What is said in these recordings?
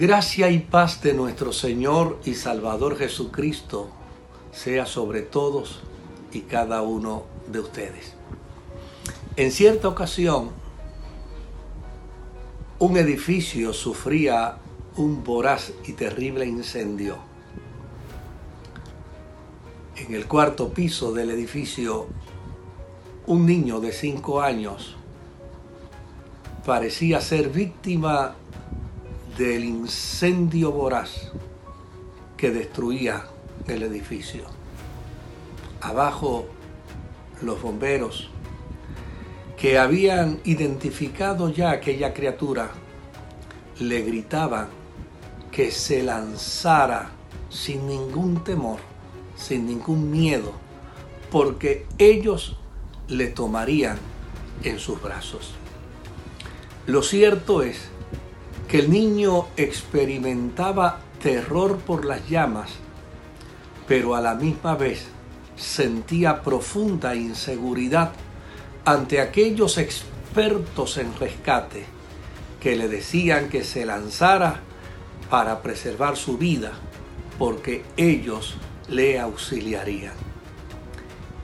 Gracia y paz de nuestro Señor y Salvador Jesucristo sea sobre todos y cada uno de ustedes. En cierta ocasión, un edificio sufría un voraz y terrible incendio. En el cuarto piso del edificio, un niño de cinco años parecía ser víctima del incendio voraz que destruía el edificio. Abajo los bomberos que habían identificado ya aquella criatura le gritaban que se lanzara sin ningún temor, sin ningún miedo, porque ellos le tomarían en sus brazos. Lo cierto es que el niño experimentaba terror por las llamas, pero a la misma vez sentía profunda inseguridad ante aquellos expertos en rescate que le decían que se lanzara para preservar su vida, porque ellos le auxiliarían.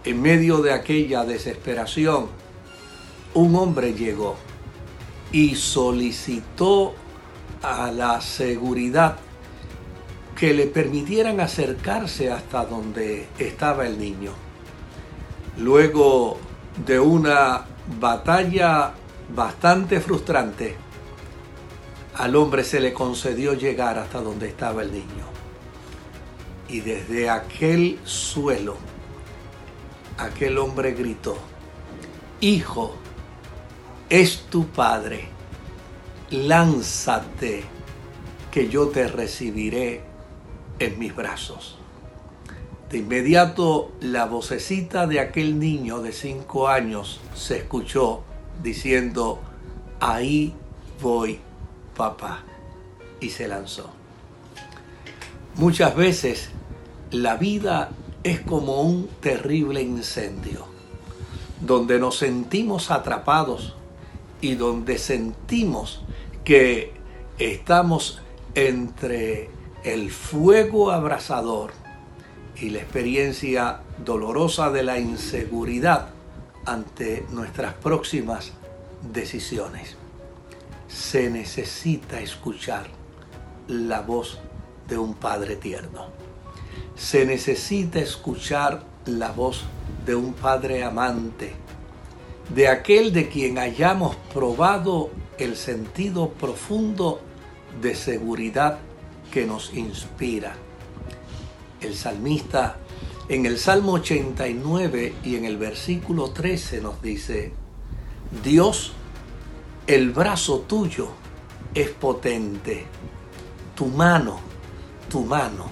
En medio de aquella desesperación, un hombre llegó y solicitó a la seguridad que le permitieran acercarse hasta donde estaba el niño. Luego de una batalla bastante frustrante, al hombre se le concedió llegar hasta donde estaba el niño. Y desde aquel suelo, aquel hombre gritó, Hijo, es tu Padre lánzate, que yo te recibiré en mis brazos. De inmediato la vocecita de aquel niño de cinco años se escuchó diciendo, ahí voy, papá, y se lanzó. Muchas veces la vida es como un terrible incendio, donde nos sentimos atrapados y donde sentimos que estamos entre el fuego abrasador y la experiencia dolorosa de la inseguridad ante nuestras próximas decisiones. Se necesita escuchar la voz de un Padre tierno. Se necesita escuchar la voz de un Padre amante, de aquel de quien hayamos probado el sentido profundo de seguridad que nos inspira. El salmista en el Salmo 89 y en el versículo 13 nos dice, Dios, el brazo tuyo es potente, tu mano, tu mano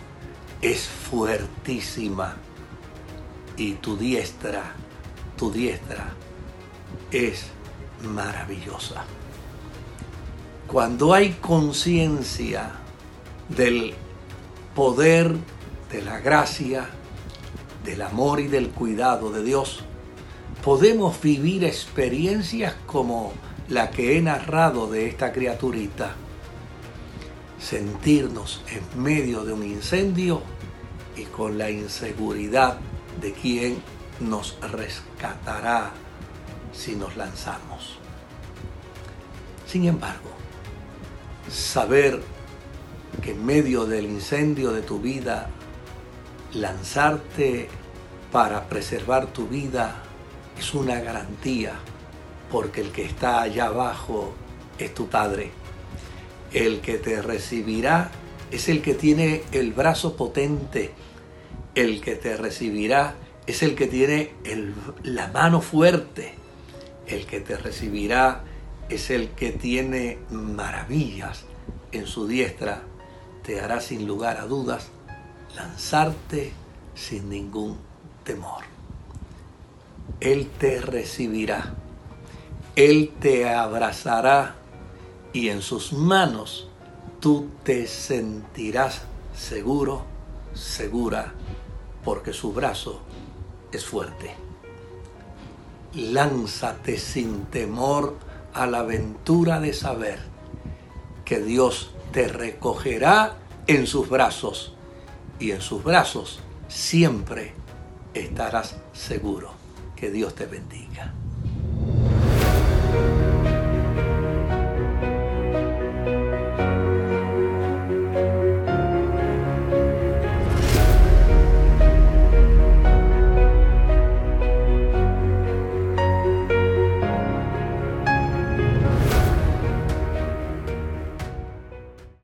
es fuertísima y tu diestra, tu diestra es maravillosa. Cuando hay conciencia del poder, de la gracia, del amor y del cuidado de Dios, podemos vivir experiencias como la que he narrado de esta criaturita. Sentirnos en medio de un incendio y con la inseguridad de quien nos rescatará si nos lanzamos. Sin embargo, saber que en medio del incendio de tu vida, lanzarte para preservar tu vida es una garantía, porque el que está allá abajo es tu Padre. El que te recibirá es el que tiene el brazo potente. El que te recibirá es el que tiene la mano fuerte. El que te recibirá es el que tiene maravillas en su diestra, te hará sin lugar a dudas lanzarte sin ningún temor. Él te recibirá, Él te abrazará y en sus manos tú te sentirás seguro, segura, porque su brazo es fuerte. Lánzate sin temor a la aventura de saber que Dios te recogerá en sus brazos y en sus brazos siempre estarás seguro. Que Dios te bendiga.